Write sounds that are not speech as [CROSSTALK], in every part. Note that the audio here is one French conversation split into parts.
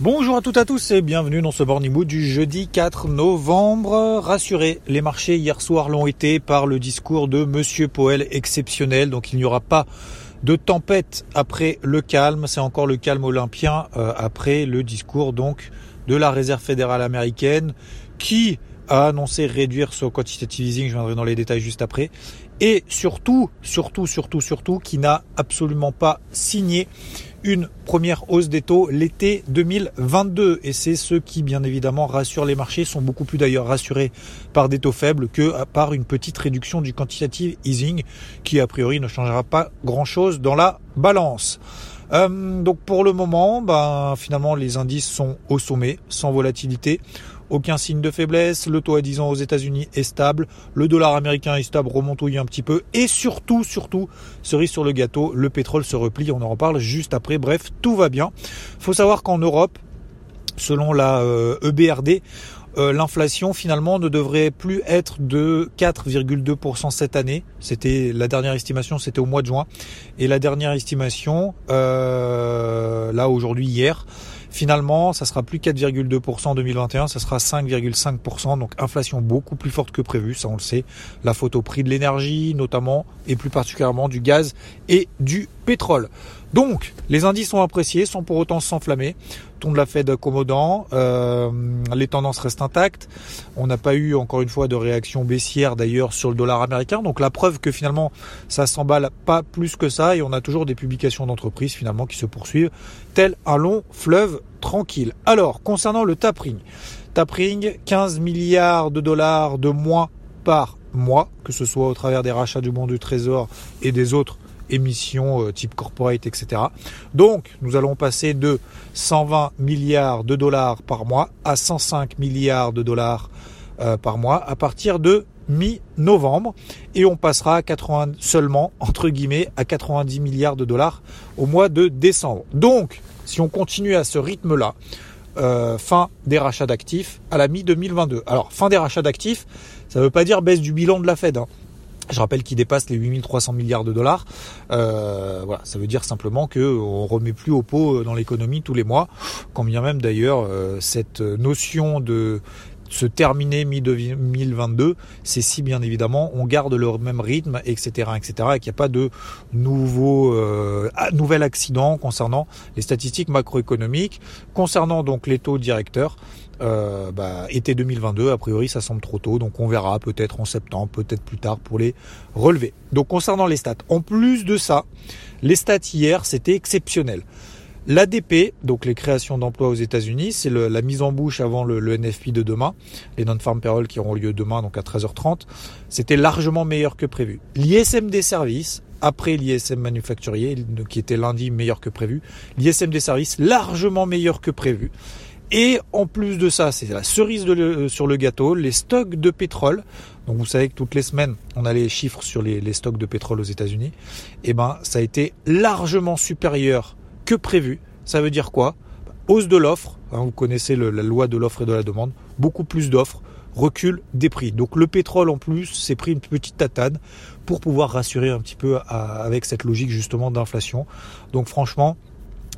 Bonjour à toutes et à tous et bienvenue dans ce Morning Mood du jeudi 4 novembre. Rassurez, les marchés hier soir l'ont été par le discours de Monsieur Powell exceptionnel, donc il n'y aura pas de tempête après le calme, c'est encore le calme olympien euh, après le discours donc de la Réserve fédérale américaine qui a annoncé réduire son quantitative easing, je viendrai dans les détails juste après, et surtout, surtout, surtout, surtout, qui n'a absolument pas signé une première hausse des taux l'été 2022. Et c'est ce qui, bien évidemment, rassure les marchés, sont beaucoup plus d'ailleurs rassurés par des taux faibles que par une petite réduction du quantitative easing, qui a priori ne changera pas grand-chose dans la balance. Euh, donc pour le moment, ben, finalement les indices sont au sommet, sans volatilité. Aucun signe de faiblesse, le taux à 10 ans aux États-Unis est stable, le dollar américain est stable, remontouille un petit peu, et surtout, surtout, cerise sur le gâteau, le pétrole se replie, on en reparle juste après, bref, tout va bien. Faut savoir qu'en Europe, selon la EBRD, euh, e euh, l'inflation finalement ne devrait plus être de 4,2% cette année. C'était la dernière estimation, c'était au mois de juin, et la dernière estimation, euh, là aujourd'hui hier, Finalement, ça sera plus 4,2% en 2021, ça sera 5,5%, donc inflation beaucoup plus forte que prévu, ça on le sait. La faute au prix de l'énergie notamment, et plus particulièrement du gaz et du Donc, les indices sont appréciés, sans pour autant s'enflammer. Ton de la Fed accommodant, euh, les tendances restent intactes. On n'a pas eu encore une fois de réaction baissière d'ailleurs sur le dollar américain. Donc la preuve que finalement ça s'emballe pas plus que ça et on a toujours des publications d'entreprises finalement qui se poursuivent tel un long fleuve tranquille. Alors, concernant le tapering, tapering 15 milliards de dollars de moins par mois, que ce soit au travers des rachats du bon du trésor et des autres émissions euh, type corporate, etc. Donc, nous allons passer de 120 milliards de dollars par mois à 105 milliards de dollars euh, par mois à partir de mi-novembre et on passera à 80 seulement entre guillemets à 90 milliards de dollars au mois de décembre. Donc, si on continue à ce rythme-là, euh, fin des rachats d'actifs à la mi-2022. Alors, fin des rachats d'actifs, ça ne veut pas dire baisse du bilan de la Fed. Hein. Je rappelle qu'il dépasse les 8300 milliards de dollars. Euh, voilà, ça veut dire simplement que on remet plus au pot dans l'économie tous les mois, quand bien même d'ailleurs euh, cette notion de se terminer mi-2022, c'est si bien évidemment on garde le même rythme, etc., etc., et qu'il n'y a pas de nouveau euh, nouvel accident concernant les statistiques macroéconomiques, concernant donc les taux directeurs. Euh, bah, été 2022, a priori ça semble trop tôt, donc on verra peut-être en septembre, peut-être plus tard pour les relever. Donc concernant les stats, en plus de ça, les stats hier c'était exceptionnel. L'ADP, donc les créations d'emplois aux États-Unis, c'est la mise en bouche avant le, NFP de demain, les non-farm payroll qui auront lieu demain, donc à 13h30. C'était largement meilleur que prévu. L'ISM des services, après l'ISM manufacturier, qui était lundi meilleur que prévu, l'ISM des services largement meilleur que prévu. Et en plus de ça, c'est la cerise sur le gâteau, les stocks de pétrole. Donc vous savez que toutes les semaines, on a les chiffres sur les, stocks de pétrole aux États-Unis. Et eh ben, ça a été largement supérieur que prévu. Ça veut dire quoi? Hausse de l'offre, hein, vous connaissez la loi de l'offre et de la demande, beaucoup plus d'offres, recul des prix. Donc le pétrole en plus s'est pris une petite tatane pour pouvoir rassurer un petit peu avec cette logique justement d'inflation. Donc franchement,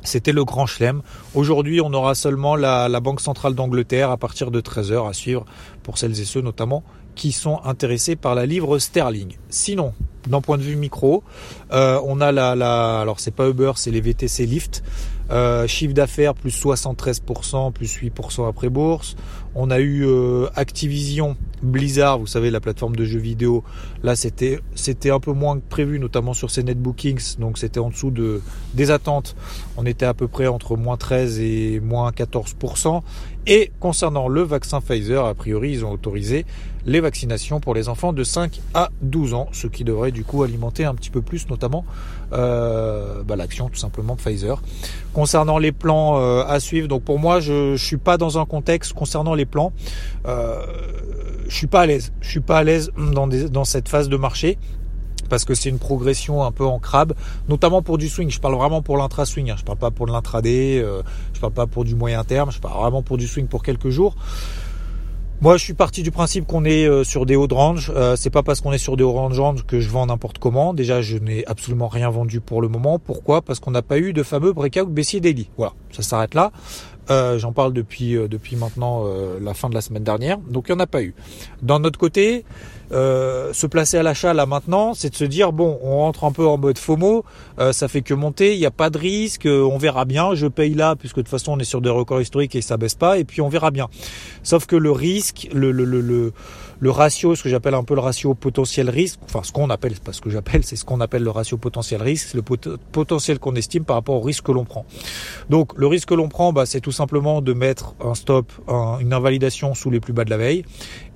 c'était le grand chelem. Aujourd'hui, on aura seulement la, Banque centrale d'Angleterre à partir de 13h à suivre pour celles et ceux notamment qui sont intéressés par la livre sterling. Sinon, d'un point de vue micro, euh, on a la, la alors c'est pas Uber, c'est les VTC Lyft. Euh, chiffre d'affaires plus 73%, plus 8% après bourse. On a eu euh, Activision, Blizzard, vous savez la plateforme de jeux vidéo. Là c'était c'était un peu moins que prévu, notamment sur ces netbookings, donc c'était en dessous de des attentes. On était à peu près entre moins 13 et moins 14%. Et concernant le vaccin Pfizer, a priori, ils ont autorisé les vaccinations pour les enfants de 5 à 12 ans, ce qui devrait du coup alimenter un petit peu plus notamment euh, bah, l'action tout simplement Pfizer. Concernant les plans euh, à suivre, donc pour moi je, ne suis pas dans un contexte concernant les plans, euh, je suis pas à l'aise. Je suis pas à l'aise dans, dans cette phase de marché parce que c'est une progression un peu en crabe, notamment pour du swing. Je parle vraiment pour l'intra-swing, hein. je parle pas pour de l'intraday, euh, je parle pas pour du moyen terme, je parle vraiment pour du swing pour quelques jours. Moi, je suis parti du principe qu'on est euh, sur des hauts de range. Euh, c'est pas parce qu'on est sur des hauts de range que je vends n'importe comment. Déjà, je n'ai absolument rien vendu pour le moment. Pourquoi? Parce qu'on n'a pas eu de fameux breakout baissier daily. Voilà, ça s'arrête là. Euh, j'en parle depuis depuis maintenant la fin de la semaine dernière. Donc, il n'y en a pas eu. D'un autre côté, euh, se placer à l'achat là maintenant, c'est de se dire bon, on rentre un peu en mode FOMO, euh, ça fait que monter, il n'y a pas de risque, euh, on verra bien, je paye là puisque de toute façon on est sur des records historiques et ça baisse pas et puis on verra bien. Sauf que le risque, le, ratio, ce que j'appelle un peu le ratio potentiel risque, enfin ce qu'on appelle, pas ce que j'appelle, c'est ce qu'on appelle le ratio potentiel risque, c'est le potentiel qu'on estime par rapport au risque que l'on prend. Donc le risque que l'on prend, bah, c'est tout simplement de mettre un stop, une invalidation sous les plus bas de la veille.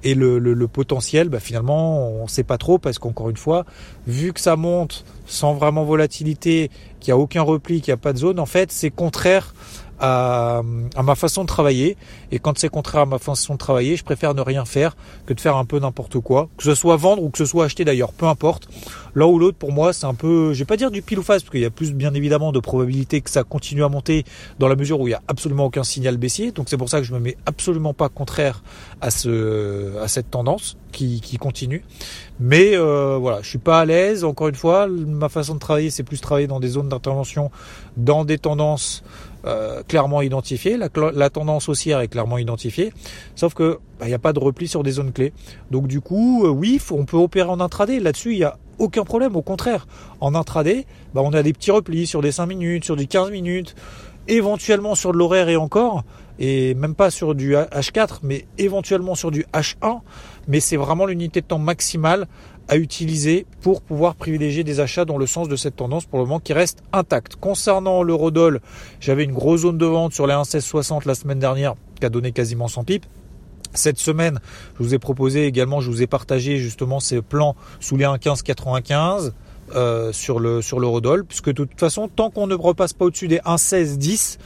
Et le, potentiel, bah, finalement, on ne sait pas trop parce qu'encore une fois, vu que ça monte sans vraiment volatilité, qu'il n'y a aucun repli, qu'il n'y a pas de zone, en fait, c'est contraire à, ma façon de travailler. Et quand c'est contraire à ma façon de travailler, je préfère ne rien faire que de faire un peu n'importe quoi. Que ce soit vendre ou que ce soit acheter d'ailleurs, peu importe. L'un ou l'autre, pour moi, c'est un peu, je vais pas dire du pile ou face, parce qu'il y a plus bien évidemment de probabilité que ça continue à monter dans la mesure où il n'y a absolument aucun signal baissier. Donc c'est pour ça que je me mets absolument pas contraire à ce, à cette tendance qui, qui continue. Mais euh, voilà, je suis pas à l'aise. Encore une fois, ma façon de travailler, c'est plus travailler dans des zones d'intervention, dans des tendances euh, clairement identifié, la, tendance haussière est clairement identifiée, sauf que bah, il n'y a pas de repli sur des zones clés. Donc du coup, euh, oui, on peut opérer en intraday. Là-dessus, il n'y a aucun problème. Au contraire, en intraday, bah, on a des petits replis sur des 5 minutes, sur du 15 minutes, éventuellement sur de l'horaire et encore, et même pas sur du H4, mais éventuellement sur du H1. Mais c'est vraiment l'unité de temps maximale à utiliser pour pouvoir privilégier des achats dans le sens de cette tendance pour le moment qui reste intacte. Concernant l'eurodoll, j'avais une grosse zone de vente sur les 1,1660 la semaine dernière qui a donné quasiment 100 pips. Cette semaine, je vous ai proposé également, je vous ai partagé justement ces plans sous les 1,1595 euh, sur le sur l'eurodoll, puisque de toute façon, tant qu'on ne repasse pas au-dessus des 1,1610,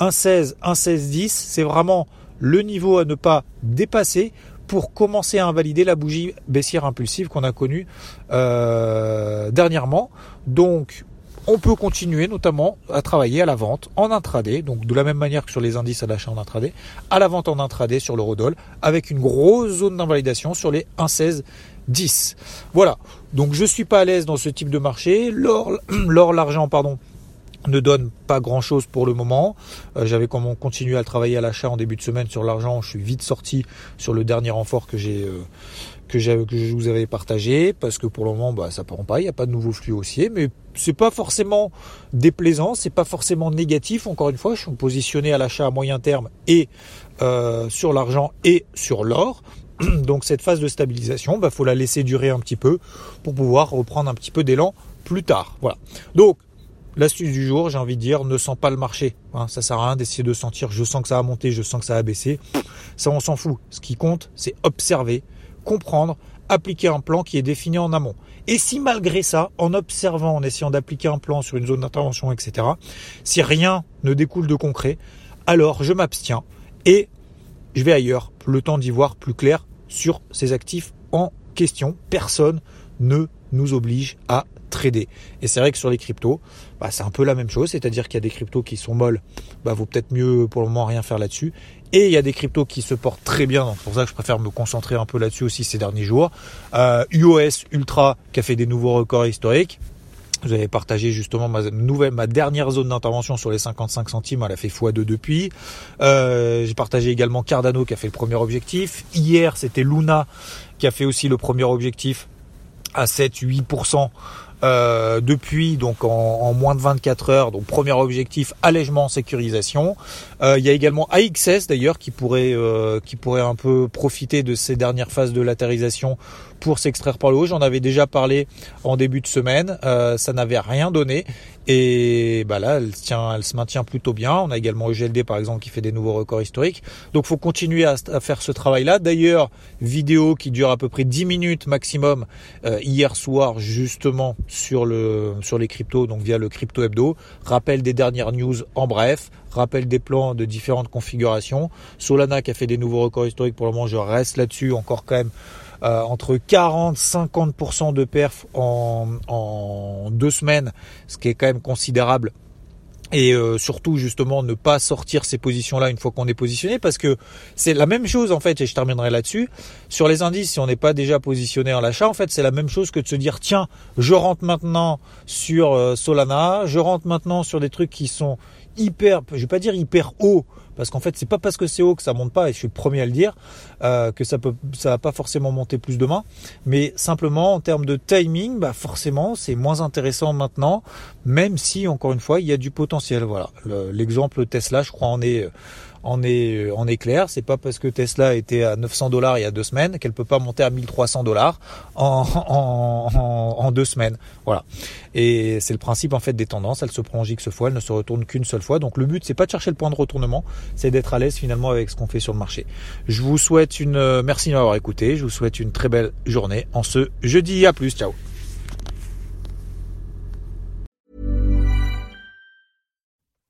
1,16, 1,1610, c'est vraiment le niveau à ne pas dépasser pour commencer à invalider la bougie baissière impulsive qu'on a connue euh, dernièrement. Donc on peut continuer notamment à travailler à la vente en intraday, donc de la même manière que sur les indices à l'achat en intraday, à la vente en intraday sur l'eurodoll, avec une grosse zone d'invalidation sur les 1,16 10. Voilà. Donc je suis pas à l'aise dans ce type de marché. L'or, [CLEARS THROAT] l'argent, pardon, ne donne pas grand chose pour le moment. Euh, j'avais continué à travailler à l'achat en début de semaine sur l'argent. Je suis vite sorti sur le dernier renfort que j'ai euh, que, que je vous avais partagé parce que pour le moment bah, ça prend pas, il n'y a pas de nouveau flux haussier, mais c'est pas forcément déplaisant, c'est pas forcément négatif. Encore une fois, je suis positionné à l'achat à moyen terme et euh, sur l'argent et sur l'or. [CLEARS THROAT] Donc cette phase de stabilisation, bah faut la laisser durer un petit peu pour pouvoir reprendre un petit peu d'élan plus tard. Voilà. Donc L'astuce du jour, j'ai envie de dire, ne sent pas le marché. Hein, ça sert à rien d'essayer de sentir, je sens que ça a monté, je sens que ça a baissé. Ça, on s'en fout. Ce qui compte, c'est observer, comprendre, appliquer un plan qui est défini en amont. Et si malgré ça, en observant, en essayant d'appliquer un plan sur une zone d'intervention, etc., si rien ne découle de concret, alors je m'abstiens et je vais ailleurs, le temps d'y voir plus clair sur ces actifs en question. Personne ne nous oblige à Et c'est vrai que sur les cryptos, bah, c'est un peu la même chose, c'est-à-dire qu'il y a des cryptos qui sont molles, bah, vaut peut-être mieux pour le moment rien faire là-dessus. Et il y a des cryptos qui se portent très bien, c'est pour ça que je préfère me concentrer un peu là-dessus aussi ces derniers jours. Euh, UOS Ultra qui a fait des nouveaux records historiques. Vous avez partagé justement ma nouvelle, ma dernière zone d'intervention sur les 55 centimes, elle a fait x2 depuis. Euh, j'ai partagé également Cardano qui a fait le premier objectif. Hier, c'était Luna qui a fait aussi le premier objectif à 7-8% euh, depuis donc en, moins de 24 heures. Donc premier objectif allègement sécurisation. Euh, il y a également AXS d'ailleurs qui pourrait euh, qui pourrait un peu profiter de ces dernières phases de latérisation pour s'extraire par le haut. J'en avais déjà parlé en début de semaine. ça n'avait rien donné Et bah là, elle, tient, elle se maintient plutôt bien. On a également EGLD par exemple qui fait des nouveaux records historiques. Donc faut continuer à, faire ce travail-là. D'ailleurs, vidéo qui dure à peu près 10 minutes maximum euh, hier soir justement sur le sur les cryptos, donc via le crypto hebdo. Rappel des dernières news en bref. Rappel des plans de différentes configurations. Solana qui a fait des nouveaux records historiques pour le moment, je reste là-dessus encore quand même euh, entre 40-50% de perf en, en deux semaines, ce qui est quand même considérable et euh, surtout justement ne pas sortir ces positions là une fois qu'on est positionné parce que c'est la même chose en fait et je terminerai là-dessus. Sur les indices si on n'est pas déjà positionné en l'achat en fait c'est la même chose que de se dire tiens je rentre maintenant sur euh, Solana je rentre maintenant sur des trucs qui sont hyper je vais pas dire hyper haut parce qu'en fait c'est pas parce que c'est haut que ça monte pas et je suis le premier à le dire euh, que ça peut ça va pas forcément monter plus demain. Mais simplement en termes de timing bah forcément c'est moins intéressant maintenant même si encore une fois il y a du potentiel. Voilà. L'exemple Tesla je crois en est en est, en est clair. C'est pas parce que Tesla était à 900 dollars il y a deux semaines qu'elle peut pas monter à 1300 dollars [LAUGHS] en, en, deux semaines. Voilà. Et c'est le principe en fait des tendances. Elle se en X fois, elle ne se retourne qu'une seule fois. Donc le but c'est pas de chercher le point de retournement, c'est d'être à l'aise finalement avec ce qu'on fait sur le marché. Je vous souhaite une, merci de m'avoir écouté. Je vous souhaite une très belle journée en ce jeudi. À plus. Ciao.